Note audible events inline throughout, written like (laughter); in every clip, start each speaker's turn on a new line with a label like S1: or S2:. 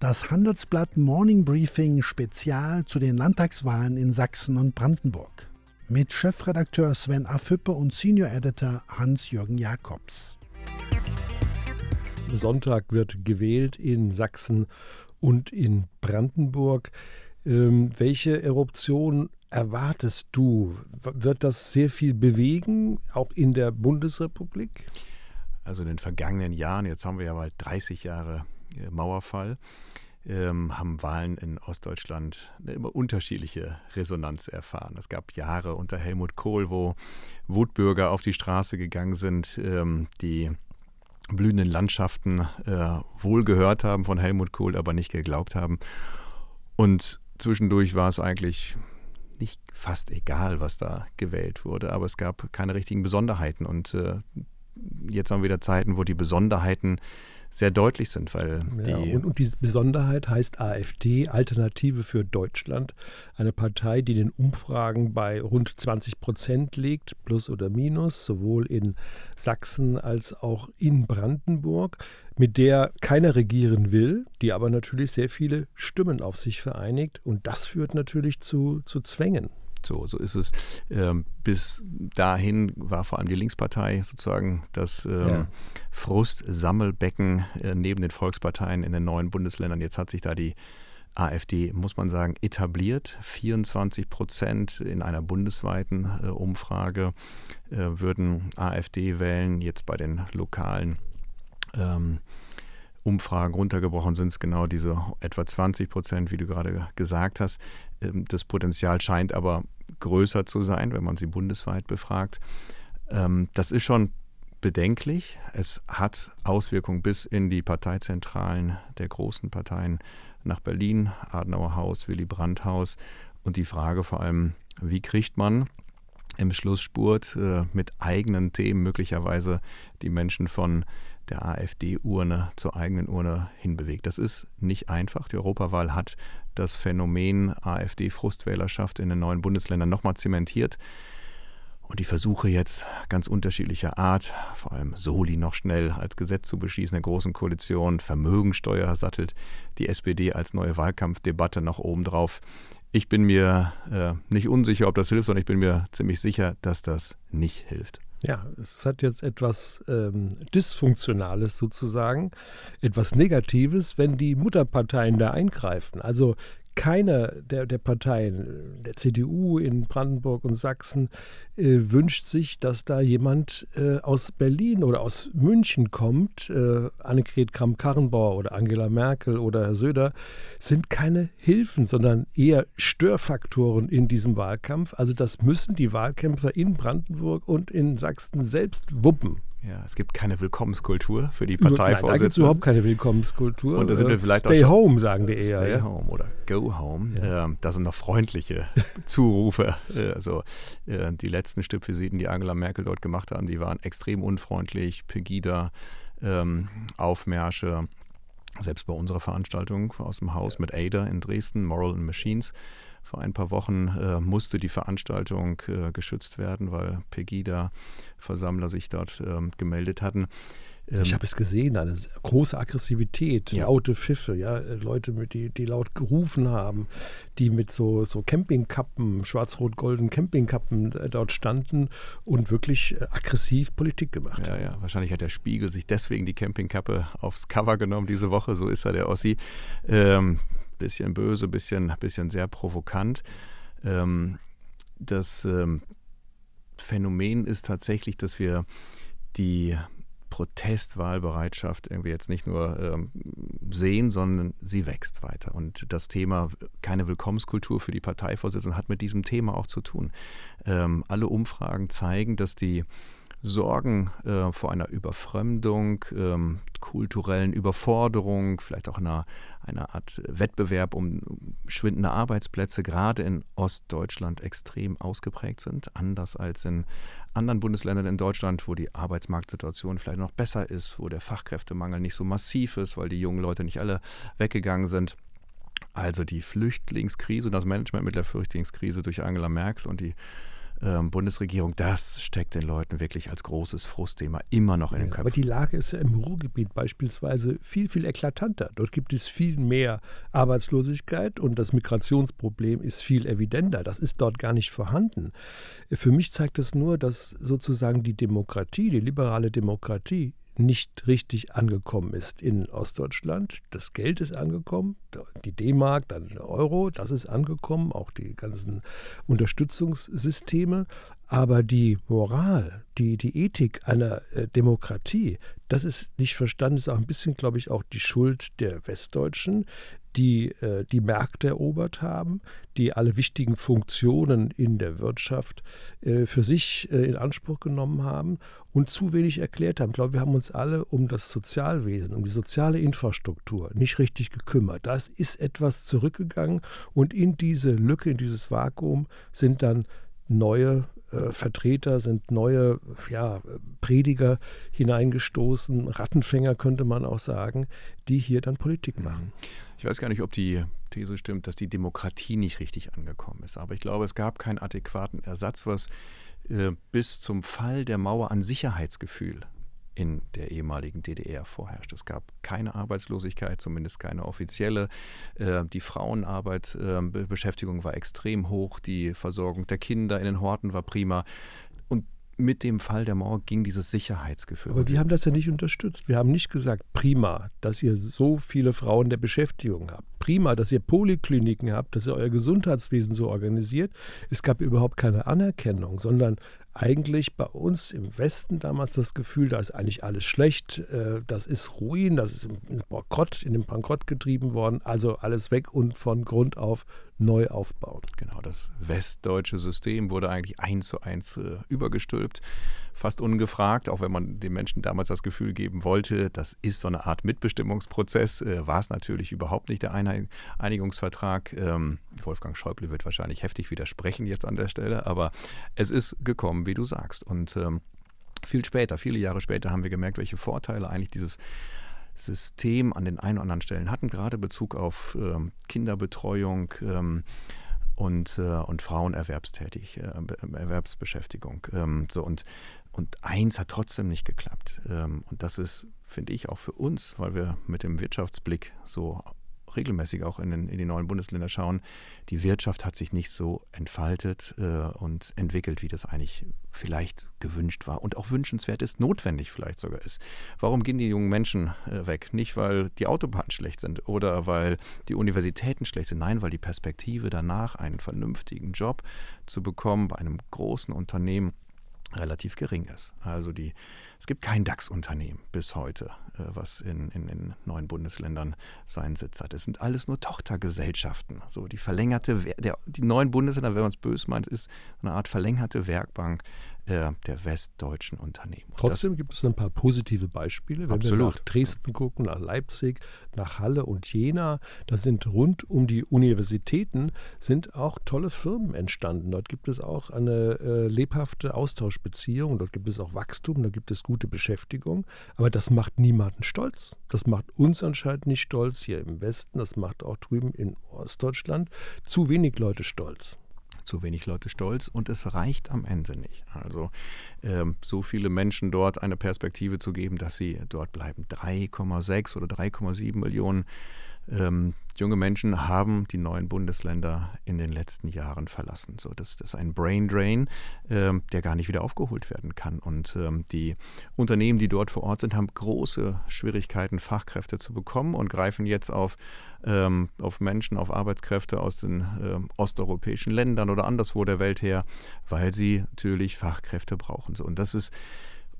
S1: Das Handelsblatt Morning Briefing Spezial zu den Landtagswahlen in Sachsen und Brandenburg. Mit Chefredakteur Sven Affüppe und Senior Editor Hans-Jürgen Jakobs.
S2: Sonntag wird gewählt in Sachsen und in Brandenburg. Ähm, welche Eruption erwartest du? Wird das sehr viel bewegen, auch in der Bundesrepublik?
S3: Also in den vergangenen Jahren, jetzt haben wir ja bald 30 Jahre äh, Mauerfall, ähm, haben Wahlen in Ostdeutschland eine immer unterschiedliche Resonanz erfahren. Es gab Jahre unter Helmut Kohl, wo Wutbürger auf die Straße gegangen sind, ähm, die blühenden Landschaften äh, wohl gehört haben von Helmut Kohl, aber nicht geglaubt haben. Und zwischendurch war es eigentlich nicht fast egal, was da gewählt wurde, aber es gab keine richtigen Besonderheiten. Und äh, jetzt haben wir wieder Zeiten, wo die Besonderheiten sehr deutlich sind, weil
S2: ja, die und, und diese Besonderheit heißt AfD, Alternative für Deutschland, eine Partei, die den Umfragen bei rund 20 Prozent liegt, plus oder minus, sowohl in Sachsen als auch in Brandenburg, mit der keiner regieren will, die aber natürlich sehr viele Stimmen auf sich vereinigt und das führt natürlich zu, zu Zwängen.
S3: So, so ist es. Ähm, bis dahin war vor allem die Linkspartei sozusagen das ähm, ja. Frustsammelbecken äh, neben den Volksparteien in den neuen Bundesländern. Jetzt hat sich da die AfD, muss man sagen, etabliert. 24 Prozent in einer bundesweiten äh, Umfrage äh, würden AfD wählen. Jetzt bei den lokalen ähm, Umfragen runtergebrochen sind es genau diese etwa 20 Prozent, wie du gerade gesagt hast. Ähm, das Potenzial scheint aber größer zu sein, wenn man sie bundesweit befragt. Ähm, das ist schon bedenklich. Es hat Auswirkungen bis in die Parteizentralen der großen Parteien nach Berlin, Adenauer Haus, Willy Brandt Haus. Und die Frage vor allem, wie kriegt man im Schlussspurt äh, mit eigenen Themen möglicherweise die Menschen von der AfD-Urne zur eigenen Urne hinbewegt. Das ist nicht einfach. Die Europawahl hat das Phänomen AfD-Frustwählerschaft in den neuen Bundesländern nochmal zementiert. Und die Versuche jetzt ganz unterschiedlicher Art, vor allem Soli noch schnell als Gesetz zu beschließen, der Großen Koalition, Vermögensteuer sattelt die SPD als neue Wahlkampfdebatte noch obendrauf. Ich bin mir äh, nicht unsicher, ob das hilft, sondern ich bin mir ziemlich sicher, dass das nicht hilft.
S2: Ja, es hat jetzt etwas ähm, Dysfunktionales sozusagen, etwas Negatives, wenn die Mutterparteien da eingreifen. Also keine der, der Parteien, der CDU in Brandenburg und Sachsen, äh, wünscht sich, dass da jemand äh, aus Berlin oder aus München kommt. Äh, Annegret Kramp-Karrenbauer oder Angela Merkel oder Herr Söder sind keine Hilfen, sondern eher Störfaktoren in diesem Wahlkampf. Also das müssen die Wahlkämpfer in Brandenburg und in Sachsen selbst wuppen.
S3: Ja, es gibt keine Willkommenskultur für die Parteivorsitzenden. Da
S2: gibt es überhaupt keine Willkommenskultur.
S3: Und da sind wir vielleicht
S2: Stay home, sagen die eher.
S3: Stay
S2: ja.
S3: home oder go home. Ja. Ähm, das sind noch freundliche (laughs) Zurufe. Äh, also äh, die letzten Stippvisiten, die Angela Merkel dort gemacht haben, die waren extrem unfreundlich. Pegida, ähm, Aufmärsche. Selbst bei unserer Veranstaltung aus dem Haus ja. mit Ada in Dresden, Moral and Machines, vor ein paar Wochen äh, musste die Veranstaltung äh, geschützt werden, weil Pegida-Versammler sich dort äh, gemeldet hatten.
S2: Ähm, ich habe es gesehen, eine große Aggressivität, ja. laute Pfiffe, ja, äh, Leute, mit, die, die laut gerufen haben, die mit so, so Campingkappen, schwarz-rot-golden Campingkappen äh, dort standen und wirklich äh, aggressiv Politik gemacht
S3: ja,
S2: haben.
S3: Ja, wahrscheinlich hat der Spiegel sich deswegen die Campingkappe aufs Cover genommen diese Woche, so ist er, der Ossi. Ähm, bisschen böse, bisschen, bisschen sehr provokant. Ähm, das ähm, Phänomen ist tatsächlich, dass wir die Protestwahlbereitschaft irgendwie jetzt nicht nur ähm, sehen, sondern sie wächst weiter. Und das Thema keine Willkommenskultur für die Parteivorsitzenden hat mit diesem Thema auch zu tun. Ähm, alle Umfragen zeigen, dass die Sorgen äh, vor einer Überfremdung, ähm, kulturellen Überforderung, vielleicht auch einer, einer Art Wettbewerb um schwindende Arbeitsplätze, gerade in Ostdeutschland extrem ausgeprägt sind, anders als in anderen Bundesländern in Deutschland, wo die Arbeitsmarktsituation vielleicht noch besser ist, wo der Fachkräftemangel nicht so massiv ist, weil die jungen Leute nicht alle weggegangen sind. Also die Flüchtlingskrise und das Management mit der Flüchtlingskrise durch Angela Merkel und die ähm, Bundesregierung, das steckt den Leuten wirklich als großes Frustthema immer noch in den Köpfen.
S2: Aber die Lage ist ja im Ruhrgebiet beispielsweise viel, viel eklatanter. Dort gibt es viel mehr Arbeitslosigkeit und das Migrationsproblem ist viel evidenter. Das ist dort gar nicht vorhanden. Für mich zeigt es nur, dass sozusagen die Demokratie, die liberale Demokratie, nicht richtig angekommen ist in Ostdeutschland. Das Geld ist angekommen, die D-Mark, dann der Euro, das ist angekommen, auch die ganzen Unterstützungssysteme. Aber die Moral, die, die Ethik einer äh, Demokratie, das ist nicht verstanden, das ist auch ein bisschen, glaube ich, auch die Schuld der Westdeutschen, die äh, die Märkte erobert haben, die alle wichtigen Funktionen in der Wirtschaft äh, für sich äh, in Anspruch genommen haben und zu wenig erklärt haben. Ich glaube, wir haben uns alle um das Sozialwesen, um die soziale Infrastruktur nicht richtig gekümmert. Da ist etwas zurückgegangen und in diese Lücke, in dieses Vakuum sind dann neue äh, Vertreter, sind neue ja, Prediger hineingestoßen, Rattenfänger könnte man auch sagen, die hier dann Politik mhm. machen.
S3: Ich weiß gar nicht, ob die These stimmt, dass die Demokratie nicht richtig angekommen ist. Aber ich glaube, es gab keinen adäquaten Ersatz, was äh, bis zum Fall der Mauer an Sicherheitsgefühl in der ehemaligen DDR vorherrscht. Es gab keine Arbeitslosigkeit, zumindest keine offizielle. Äh, die Frauenarbeit, äh, Beschäftigung war extrem hoch, die Versorgung der Kinder in den Horten war prima. Und mit dem Fall der Mauer ging dieses Sicherheitsgefühl.
S2: Aber wir haben das ja nicht unterstützt. Wir haben nicht gesagt, prima, dass ihr so viele Frauen der Beschäftigung habt. Prima, dass ihr Polikliniken habt, dass ihr euer Gesundheitswesen so organisiert. Es gab überhaupt keine Anerkennung, sondern eigentlich bei uns im Westen damals das Gefühl, da ist eigentlich alles schlecht, äh, das ist Ruin, das ist in Bankrott, in den Bankrott getrieben worden, also alles weg und von Grund auf neu aufbauen.
S3: Genau, das westdeutsche System wurde eigentlich eins zu eins äh, übergestülpt fast ungefragt, auch wenn man den Menschen damals das Gefühl geben wollte, das ist so eine Art Mitbestimmungsprozess, äh, war es natürlich überhaupt nicht der Einigungsvertrag. Ähm, Wolfgang Schäuble wird wahrscheinlich heftig widersprechen jetzt an der Stelle, aber es ist gekommen, wie du sagst. Und ähm, viel später, viele Jahre später haben wir gemerkt, welche Vorteile eigentlich dieses System an den einen oder anderen Stellen hatten, gerade Bezug auf ähm, Kinderbetreuung, ähm, und, äh, und Frauenerwerbstätig, äh, Erwerbsbeschäftigung. Ähm, so und und eins hat trotzdem nicht geklappt. Ähm, und das ist, finde ich, auch für uns, weil wir mit dem Wirtschaftsblick so regelmäßig auch in, den, in die neuen Bundesländer schauen, die Wirtschaft hat sich nicht so entfaltet äh, und entwickelt, wie das eigentlich vielleicht gewünscht war und auch wünschenswert ist, notwendig vielleicht sogar ist. Warum gehen die jungen Menschen äh, weg? Nicht, weil die Autobahnen schlecht sind oder weil die Universitäten schlecht sind, nein, weil die Perspektive danach, einen vernünftigen Job zu bekommen bei einem großen Unternehmen, relativ gering ist. Also die, es gibt kein DAX-Unternehmen bis heute, äh, was in, in, in, neuen Bundesländern seinen Sitz hat. Es sind alles nur Tochtergesellschaften. So die verlängerte, der, die neuen Bundesländer, wenn man es böse meint, ist eine Art verlängerte Werkbank äh, der westdeutschen Unternehmen. Und
S2: Trotzdem gibt es ein paar positive Beispiele. Wenn absolut. wir nach Dresden gucken, nach Leipzig, nach Halle und Jena, da sind rund um die Universitäten sind auch tolle Firmen entstanden. Dort gibt es auch eine äh, lebhafte Austauschbeziehung, dort gibt es auch Wachstum, da gibt es gute Beschäftigung. Aber das macht niemanden stolz. Das macht uns anscheinend nicht stolz hier im Westen, das macht auch drüben in Ostdeutschland zu wenig Leute stolz
S3: zu wenig Leute stolz und es reicht am Ende nicht. Also ähm, so viele Menschen dort eine Perspektive zu geben, dass sie dort bleiben. 3,6 oder 3,7 Millionen ähm, junge Menschen haben die neuen Bundesländer in den letzten Jahren verlassen. So, das, das ist ein Brain Drain, ähm, der gar nicht wieder aufgeholt werden kann. Und ähm, die Unternehmen, die dort vor Ort sind, haben große Schwierigkeiten, Fachkräfte zu bekommen und greifen jetzt auf, ähm, auf Menschen, auf Arbeitskräfte aus den ähm, osteuropäischen Ländern oder anderswo der Welt her, weil sie natürlich Fachkräfte brauchen. So, und das ist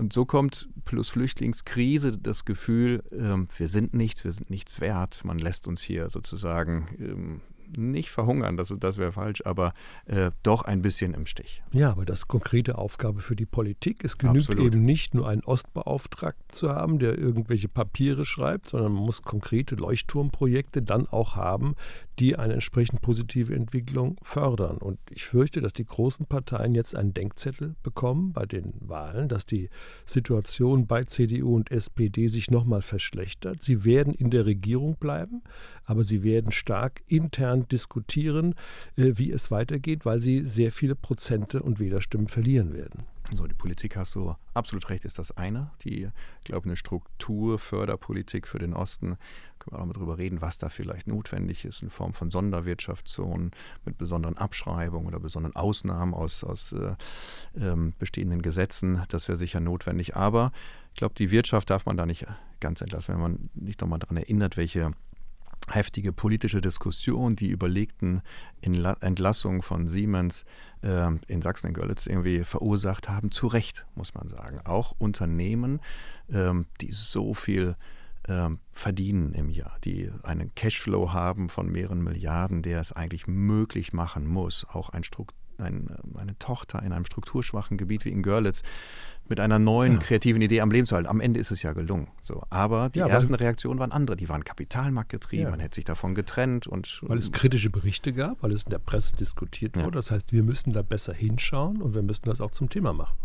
S3: und so kommt plus Flüchtlingskrise das Gefühl, ähm, wir sind nichts, wir sind nichts wert. Man lässt uns hier sozusagen ähm, nicht verhungern, das, das wäre falsch, aber äh, doch ein bisschen im Stich.
S2: Ja, aber das ist konkrete Aufgabe für die Politik. Es genügt Absolut. eben nicht nur einen Ostbeauftragten zu haben, der irgendwelche Papiere schreibt, sondern man muss konkrete Leuchtturmprojekte dann auch haben, die eine entsprechend positive Entwicklung fördern. Und ich fürchte, dass die großen Parteien jetzt einen Denkzettel bekommen bei den Wahlen, dass die Situation bei CDU und SPD sich nochmal verschlechtert. Sie werden in der Regierung bleiben, aber sie werden stark intern diskutieren, äh, wie es weitergeht, weil sie sehr viele Prozente und Wählerstimmen verlieren werden.
S3: So, die Politik hast du absolut recht, ist das eine. Die, ich glaube, eine Strukturförderpolitik für den Osten, können wir auch mal drüber reden, was da vielleicht notwendig ist in Form von Sonderwirtschaftszonen mit besonderen Abschreibungen oder besonderen Ausnahmen aus, aus äh, ähm, bestehenden Gesetzen. Das wäre sicher notwendig. Aber ich glaube, die Wirtschaft darf man da nicht ganz entlassen, wenn man nicht nochmal daran erinnert, welche heftige politische Diskussion, die überlegten Entlassungen von Siemens äh, in Sachsen in Görlitz irgendwie verursacht haben. Zu Recht, muss man sagen. Auch Unternehmen, ähm, die so viel verdienen im Jahr, die einen Cashflow haben von mehreren Milliarden, der es eigentlich möglich machen muss, auch ein ein, eine Tochter in einem strukturschwachen Gebiet wie in Görlitz mit einer neuen ja. kreativen Idee am Leben zu halten. Am Ende ist es ja gelungen. So. Aber die ja, ersten Reaktionen waren andere. Die waren kapitalmarktgetrieben. Ja. Man hätte sich davon getrennt. Und,
S2: weil es kritische Berichte gab, weil es in der Presse diskutiert wurde. Das heißt, wir müssen da besser hinschauen und wir müssen das auch zum Thema machen.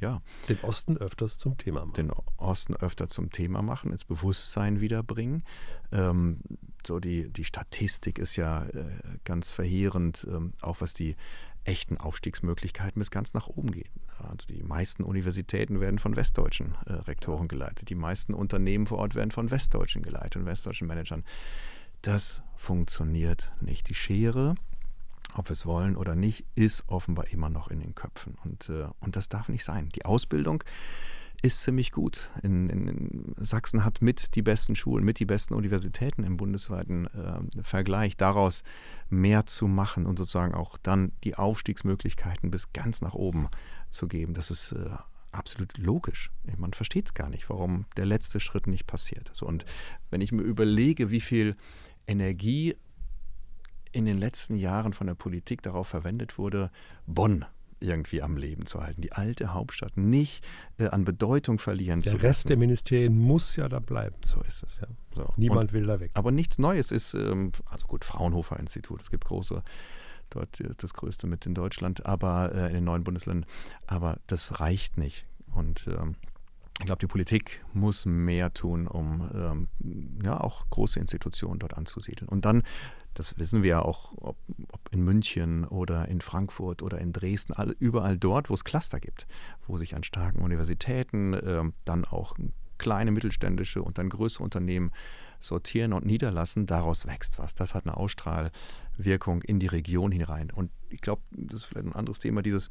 S3: Ja.
S2: Den Osten öfters zum Thema machen.
S3: Den Osten öfter zum Thema machen, ins Bewusstsein wiederbringen. Ähm, so die, die Statistik ist ja äh, ganz verheerend, ähm, auch was die echten Aufstiegsmöglichkeiten bis ganz nach oben gehen. Also die meisten Universitäten werden von westdeutschen äh, Rektoren geleitet. Die meisten Unternehmen vor Ort werden von westdeutschen geleitet und westdeutschen Managern. Das funktioniert nicht. Die Schere, ob wir es wollen oder nicht, ist offenbar immer noch in den Köpfen. Und, äh, und das darf nicht sein. Die Ausbildung ist ziemlich gut. In, in, in, Sachsen hat mit die besten Schulen, mit die besten Universitäten im bundesweiten äh, Vergleich. Daraus mehr zu machen und sozusagen auch dann die Aufstiegsmöglichkeiten bis ganz nach oben zu geben, das ist äh, absolut logisch. Man versteht es gar nicht, warum der letzte Schritt nicht passiert. So, und wenn ich mir überlege, wie viel Energie in den letzten Jahren von der Politik darauf verwendet wurde, Bonn irgendwie am Leben zu halten, die alte Hauptstadt nicht äh, an Bedeutung verlieren
S2: der
S3: zu
S2: lassen. Der Rest der Ministerien muss ja da bleiben.
S3: So ist es. Ja.
S2: So. Niemand Und, will da weg.
S3: Aber nichts Neues ist, ähm, also gut, Fraunhofer Institut, es gibt große dort das größte mit in Deutschland, aber äh, in den neuen Bundesländern. Aber das reicht nicht. Und ähm, ich glaube, die Politik muss mehr tun, um ähm, ja auch große Institutionen dort anzusiedeln. Und dann das wissen wir ja auch, ob, ob, in München oder in Frankfurt oder in Dresden, alle, überall dort, wo es Cluster gibt, wo sich an starken Universitäten äh, dann auch kleine mittelständische und dann größere Unternehmen sortieren und niederlassen, daraus wächst was. Das hat eine Ausstrahlwirkung in die Region hinein. Und ich glaube, das ist vielleicht ein anderes Thema, dieses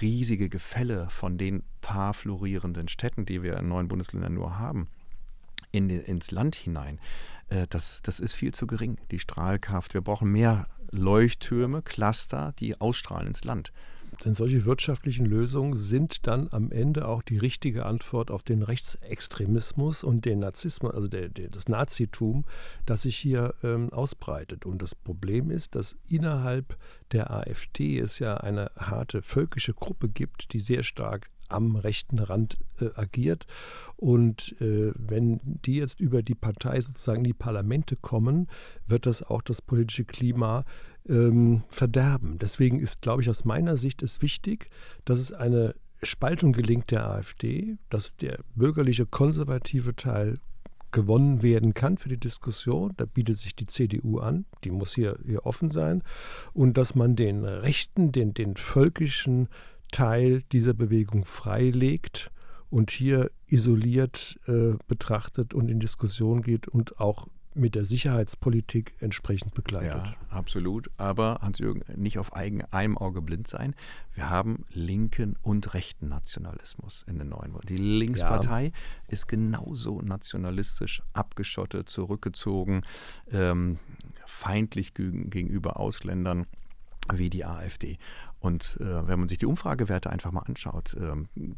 S3: riesige Gefälle von den paar florierenden Städten, die wir in neuen Bundesländern nur haben, in, ins Land hinein. Äh, das, das ist viel zu gering, die Strahlkraft. Wir brauchen mehr Leuchttürme, Cluster, die ausstrahlen ins Land.
S2: Denn solche wirtschaftlichen Lösungen sind dann am Ende auch die richtige Antwort auf den Rechtsextremismus und den Narzissmus, also der, der, das Nazitum, das sich hier ähm, ausbreitet. Und das Problem ist, dass innerhalb der AfD es ja eine harte völkische Gruppe gibt, die sehr stark am rechten Rand äh, agiert. Und äh, wenn die jetzt über die Partei sozusagen in die Parlamente kommen, wird das auch das politische Klima ähm, verderben. Deswegen ist, glaube ich, aus meiner Sicht ist wichtig, dass es eine Spaltung gelingt der AfD, dass der bürgerliche konservative Teil gewonnen werden kann für die Diskussion. Da bietet sich die CDU an, die muss hier, hier offen sein. Und dass man den Rechten, den, den völkischen Teil dieser Bewegung freilegt und hier isoliert äh, betrachtet und in Diskussion geht und auch mit der Sicherheitspolitik entsprechend begleitet.
S3: Ja, absolut. Aber Hans-Jürgen, nicht auf eigen, einem Auge blind sein. Wir haben linken und rechten Nationalismus in den neuen Worten. Die Linkspartei ja. ist genauso nationalistisch abgeschottet, zurückgezogen, ähm, feindlich gegenüber Ausländern wie die AfD. Und äh, wenn man sich die Umfragewerte einfach mal anschaut, äh,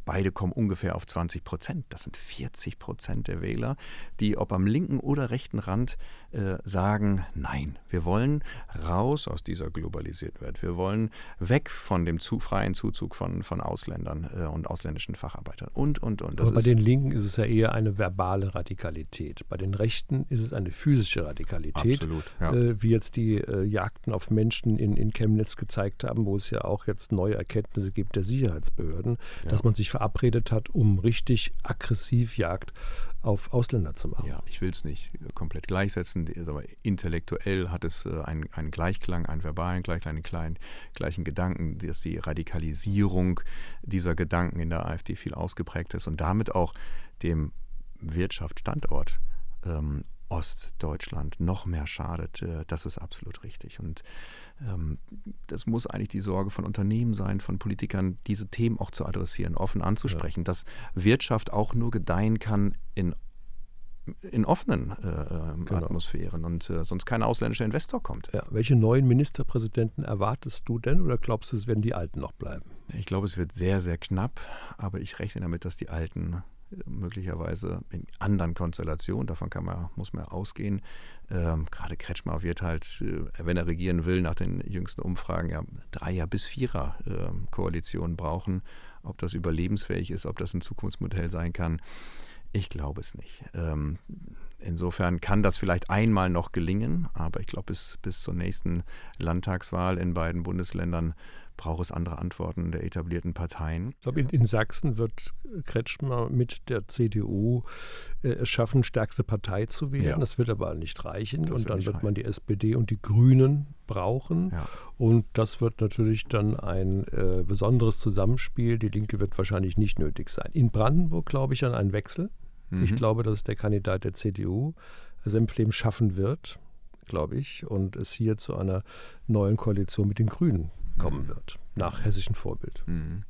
S3: beide kommen ungefähr auf 20 Prozent. Das sind 40 Prozent der Wähler, die ob am linken oder rechten Rand äh, sagen, nein, wir wollen raus aus dieser globalisierten Welt. Wir wollen weg von dem zu freien Zuzug von, von Ausländern äh, und ausländischen Facharbeitern und, und, und.
S2: Das Aber bei den Linken ist es ja eher eine verbale Radikalität. Bei den Rechten ist es eine physische Radikalität.
S3: Absolut, ja.
S2: Äh, wie jetzt die äh, Jagden auf Menschen in, in Chemnitz gezeigt haben, wo es ja auch auch jetzt neue Erkenntnisse gibt der Sicherheitsbehörden, ja. dass man sich verabredet hat, um richtig aggressiv Jagd auf Ausländer zu machen.
S3: Ja, ich will es nicht komplett gleichsetzen, aber intellektuell hat es äh, einen, einen Gleichklang, einen verbalen Gleichklang, einen kleinen, gleichen Gedanken, dass die Radikalisierung dieser Gedanken in der AfD viel ausgeprägt ist und damit auch dem Wirtschaftsstandort ähm, Ostdeutschland noch mehr schadet, äh, das ist absolut richtig. Und ähm, das muss eigentlich die Sorge von Unternehmen sein, von Politikern, diese Themen auch zu adressieren, offen anzusprechen, ja. dass Wirtschaft auch nur gedeihen kann in in offenen äh, ähm, genau. Atmosphären und äh, sonst kein ausländischer Investor kommt.
S2: Ja, welche neuen Ministerpräsidenten erwartest du denn oder glaubst du, es werden die Alten noch bleiben?
S3: Ich glaube, es wird sehr, sehr knapp, aber ich rechne damit, dass die Alten möglicherweise in anderen Konstellationen, davon kann man, muss man ausgehen. Ähm, gerade Kretschmer wird halt, äh, wenn er regieren will, nach den jüngsten Umfragen ja Dreier- bis Vierer-Koalitionen ähm, brauchen. Ob das überlebensfähig ist, ob das ein Zukunftsmodell sein kann, ich glaube es nicht. Ähm, insofern kann das vielleicht einmal noch gelingen, aber ich glaube, bis, bis zur nächsten Landtagswahl in beiden Bundesländern braucht es andere Antworten der etablierten Parteien.
S2: Ich glaube, in, in Sachsen wird Kretschmer mit der CDU äh, es schaffen, stärkste Partei zu werden. Ja. Das wird aber nicht reichen. Das und dann wird man die SPD und die Grünen brauchen. Ja. Und das wird natürlich dann ein äh, besonderes Zusammenspiel. Die Linke wird wahrscheinlich nicht nötig sein. In Brandenburg glaube ich an einen Wechsel. Mhm. Ich glaube, dass der Kandidat der CDU Senfleben schaffen wird, glaube ich, und es hier zu einer neuen Koalition mit den Grünen kommen wird, nach hessischem Vorbild. Mhm.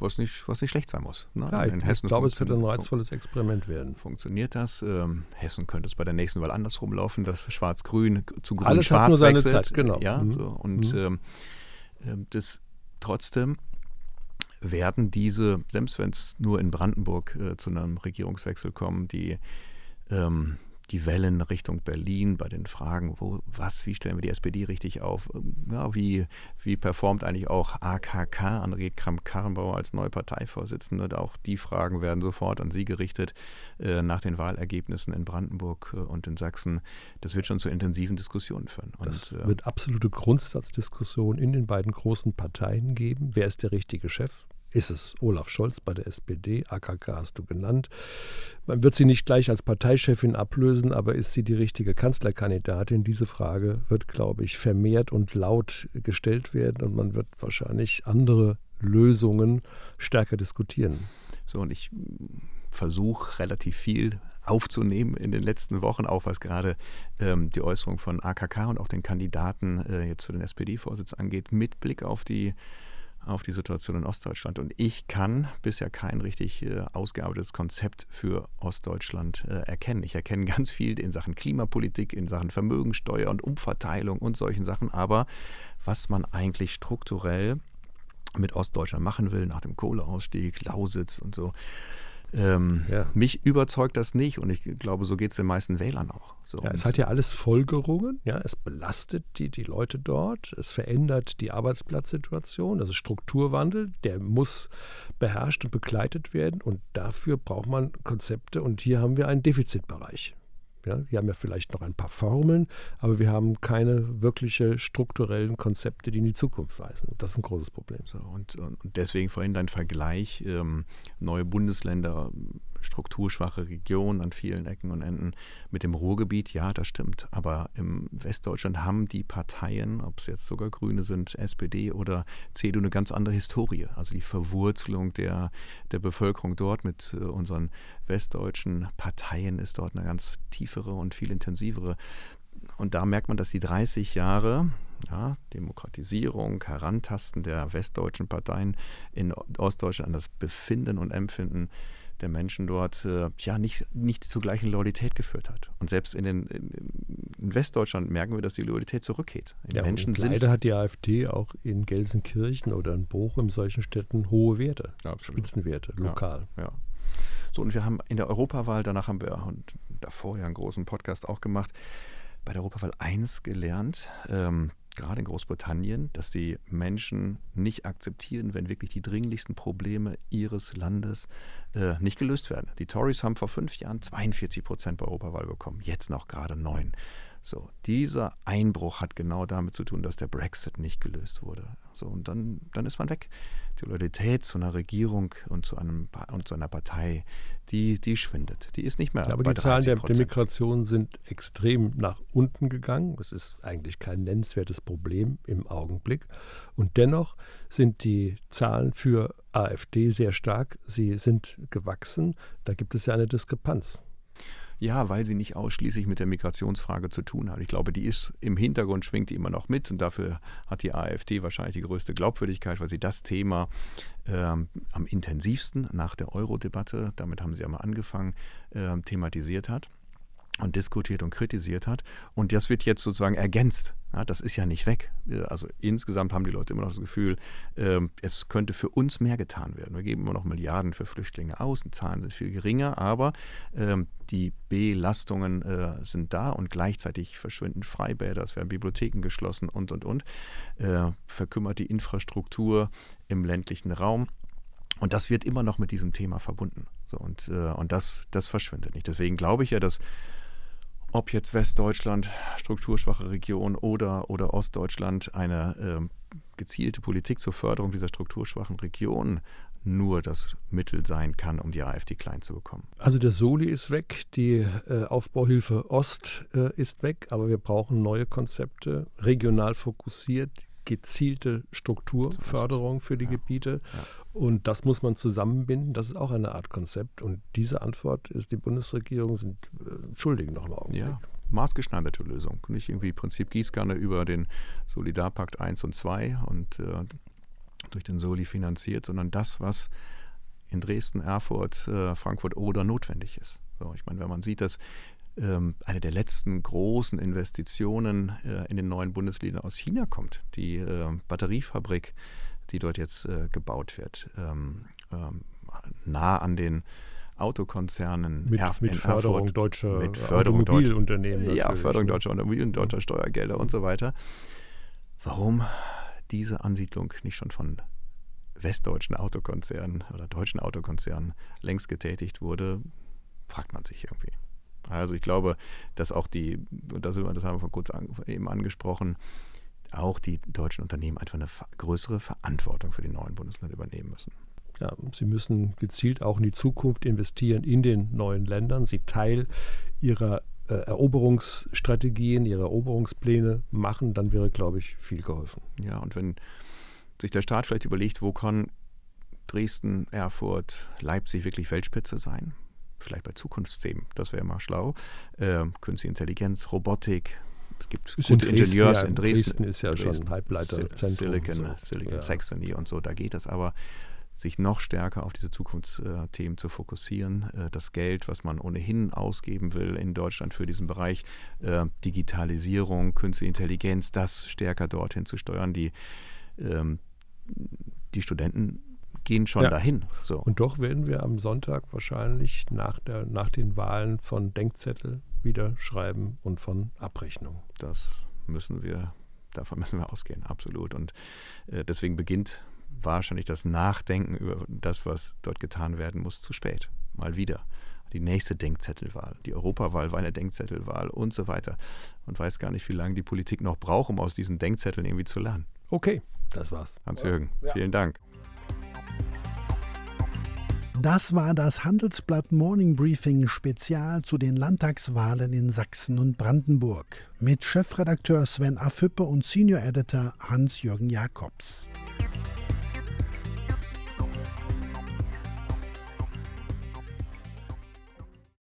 S3: Was nicht, was nicht schlecht sein muss.
S2: Ne? Ja, in Hessen ich glaube, es wird ein reizvolles Experiment werden.
S3: Funktioniert das? Ähm, Hessen könnte es bei der nächsten Wahl andersrum laufen, dass Schwarz-Grün zu Grün-Schwarz
S2: Alles hat nur seine wechselt. Zeit,
S3: genau. Ja, mhm. so. Und mhm. ähm, ähm das trotzdem werden diese, selbst wenn es nur in Brandenburg äh, zu einem Regierungswechsel kommt, die ähm, die Wellen Richtung Berlin bei den Fragen, wo, was, wie stellen wir die SPD richtig auf? Ja, wie, wie performt eigentlich auch AKK, Annegret Kramp-Karrenbauer als neue Parteivorsitzende? Auch die Fragen werden sofort an sie gerichtet äh, nach den Wahlergebnissen in Brandenburg äh, und in Sachsen. Das wird schon zu intensiven Diskussionen führen.
S2: Und, das äh, wird absolute Grundsatzdiskussionen in den beiden großen Parteien geben. Wer ist der richtige Chef? Ist es Olaf Scholz bei der SPD? AKK hast du genannt. Man wird sie nicht gleich als Parteichefin ablösen, aber ist sie die richtige Kanzlerkandidatin? Diese Frage wird, glaube ich, vermehrt und laut gestellt werden und man wird wahrscheinlich andere Lösungen stärker diskutieren.
S3: So, und ich versuche relativ viel aufzunehmen in den letzten Wochen, auch was gerade ähm, die Äußerung von AKK und auch den Kandidaten äh, jetzt für den SPD-Vorsitz angeht, mit Blick auf die auf die Situation in Ostdeutschland. Und ich kann bisher kein richtig äh, ausgearbeitetes Konzept für Ostdeutschland äh, erkennen. Ich erkenne ganz viel in Sachen Klimapolitik, in Sachen Vermögensteuer und Umverteilung und solchen Sachen. Aber was man eigentlich strukturell mit Ostdeutschland machen will, nach dem Kohleausstieg, Lausitz und so, ähm, ja. Mich überzeugt das nicht und ich glaube, so geht es den meisten Wählern auch. So,
S2: ja, es hat ja alles Folgerungen. Ja, es belastet die, die Leute dort, es verändert die Arbeitsplatzsituation, das ist Strukturwandel, der muss beherrscht und begleitet werden und dafür braucht man Konzepte und hier haben wir einen Defizitbereich. Ja, wir haben ja vielleicht noch ein paar Formeln, aber wir haben keine wirkliche strukturellen Konzepte, die in die Zukunft weisen. Das ist ein großes Problem.
S3: So, und, und, deswegen vorhin dein Vergleich, ähm, neue Bundesländer strukturschwache Region an vielen Ecken und Enden. Mit dem Ruhrgebiet, ja, das stimmt. Aber im Westdeutschland haben die Parteien, ob es jetzt sogar Grüne sind, SPD oder CDU, eine ganz andere Historie. Also die Verwurzelung der, der Bevölkerung dort mit äh, unseren westdeutschen Parteien ist dort eine ganz tiefere und viel intensivere. Und da merkt man, dass die 30 Jahre ja, Demokratisierung, Herantasten der westdeutschen Parteien in Ostdeutschland an das Befinden und Empfinden der Menschen dort äh, ja nicht, nicht zur gleichen Loyalität geführt hat. Und selbst in, den, in Westdeutschland merken wir, dass die Loyalität zurückgeht.
S2: Ja, Menschen sind leider hat die AfD auch in Gelsenkirchen oder in Bochum, in solchen Städten, hohe Werte, ja, Spitzenwerte, lokal.
S3: Ja. So, und wir haben in der Europawahl, danach haben wir und davor ja einen großen Podcast auch gemacht, bei der Europawahl eins gelernt. Ähm, gerade in Großbritannien, dass die Menschen nicht akzeptieren, wenn wirklich die dringlichsten Probleme ihres Landes äh, nicht gelöst werden. Die Tories haben vor fünf Jahren 42 Prozent bei Europawahl bekommen, jetzt noch gerade neun. So, dieser Einbruch hat genau damit zu tun, dass der Brexit nicht gelöst wurde. So, und dann, dann ist man weg. Die Loyalität zu einer Regierung und zu, einem, und zu einer Partei, die, die schwindet. Die ist nicht mehr.
S2: Ja, aber die Zahlen der, der Migration sind extrem nach unten gegangen. Es ist eigentlich kein nennenswertes Problem im Augenblick. Und dennoch sind die Zahlen für AfD sehr stark. Sie sind gewachsen. Da gibt es ja eine Diskrepanz.
S3: Ja, weil sie nicht ausschließlich mit der Migrationsfrage zu tun hat. Ich glaube, die ist im Hintergrund, schwingt die immer noch mit und dafür hat die AfD wahrscheinlich die größte Glaubwürdigkeit, weil sie das Thema ähm, am intensivsten nach der Euro-Debatte, damit haben sie einmal angefangen, äh, thematisiert hat und diskutiert und kritisiert hat. Und das wird jetzt sozusagen ergänzt. Ja, das ist ja nicht weg. Äh, also insgesamt haben die Leute immer noch das Gefühl, äh, es könnte für uns mehr getan werden. Wir geben immer noch Milliarden für Flüchtlinge aus, die Zahlen sind viel geringer, aber äh, die Belastungen äh, sind da und gleichzeitig verschwinden Freibäder, es werden Bibliotheken geschlossen und, und, und. Äh, verkümmert die Infrastruktur im ländlichen Raum. Und das wird immer noch mit diesem Thema verbunden. So, und äh, und das, das verschwindet nicht. Deswegen glaube ich ja, dass ob jetzt Westdeutschland, strukturschwache Region oder, oder Ostdeutschland, eine äh, gezielte Politik zur Förderung dieser strukturschwachen Region nur das Mittel sein kann, um die AfD klein zu bekommen.
S2: Also der Soli ist weg, die äh, Aufbauhilfe Ost äh, ist weg, aber wir brauchen neue Konzepte, regional fokussiert, gezielte Strukturförderung für die ja. Gebiete. Ja. Und das muss man zusammenbinden. Das ist auch eine Art Konzept. Und diese Antwort ist, die Bundesregierung sind äh, schuldig noch im Augenblick.
S3: Ja, maßgeschneiderte Lösung. Nicht irgendwie Prinzip Gießkanne über den Solidarpakt 1 und 2 und äh, durch den Soli finanziert, sondern das, was in Dresden, Erfurt, äh, Frankfurt oder notwendig ist. So, ich meine, wenn man sieht, dass ähm, eine der letzten großen Investitionen äh, in den neuen Bundesländern aus China kommt. Die äh, Batteriefabrik, die dort jetzt äh, gebaut wird, ähm, ähm, nah an den Autokonzernen
S2: mit,
S3: Erf
S2: mit Förderung Erfurt, deutscher mit Förderung Automobilunternehmen.
S3: Ja, Förderung deutscher Automobil und deutscher Steuergelder und so weiter. Warum diese Ansiedlung nicht schon von westdeutschen Autokonzernen oder deutschen Autokonzernen längst getätigt wurde, fragt man sich irgendwie. Also ich glaube, dass auch die, das, das haben wir vor kurz an, eben angesprochen, auch die deutschen Unternehmen einfach eine größere Verantwortung für die neuen Bundesländer übernehmen müssen.
S2: Ja, sie müssen gezielt auch in die Zukunft investieren in den neuen Ländern, sie Teil ihrer äh, Eroberungsstrategien, ihrer Eroberungspläne machen, dann wäre, glaube ich, viel geholfen.
S3: Ja, und wenn sich der Staat vielleicht überlegt, wo kann Dresden, Erfurt, Leipzig wirklich Weltspitze sein? vielleicht bei Zukunftsthemen, das wäre mal schlau. Äh, Künstliche Intelligenz, Robotik, es gibt
S2: ist gute in Ingenieurs ja, in Dresden. Dresden ist ja Dresden, schon Halbleiterzentrum.
S3: Silicon, so. Silicon ja. Saxony und so, da geht das aber sich noch stärker auf diese Zukunftsthemen zu fokussieren. Äh, das Geld, was man ohnehin ausgeben will in Deutschland für diesen Bereich äh, Digitalisierung, Künstliche Intelligenz, das stärker dorthin zu steuern. Die, ähm, die Studenten gehen schon ja. dahin. So.
S2: Und doch werden wir am Sonntag wahrscheinlich nach, der, nach den Wahlen von Denkzettel wieder schreiben und von Abrechnung.
S3: Das müssen wir, davon (laughs) müssen wir ausgehen, absolut. Und äh, deswegen beginnt wahrscheinlich das Nachdenken über das, was dort getan werden muss, zu spät. Mal wieder. Die nächste Denkzettelwahl. Die Europawahl war eine Denkzettelwahl und so weiter. Und weiß gar nicht, wie lange die Politik noch braucht, um aus diesen Denkzetteln irgendwie zu lernen.
S2: Okay, das war's.
S3: Hans-Jürgen, ja. vielen Dank.
S1: Das war das Handelsblatt Morning Briefing Spezial zu den Landtagswahlen in Sachsen und Brandenburg mit Chefredakteur Sven Affüppe und Senior Editor Hans-Jürgen Jakobs.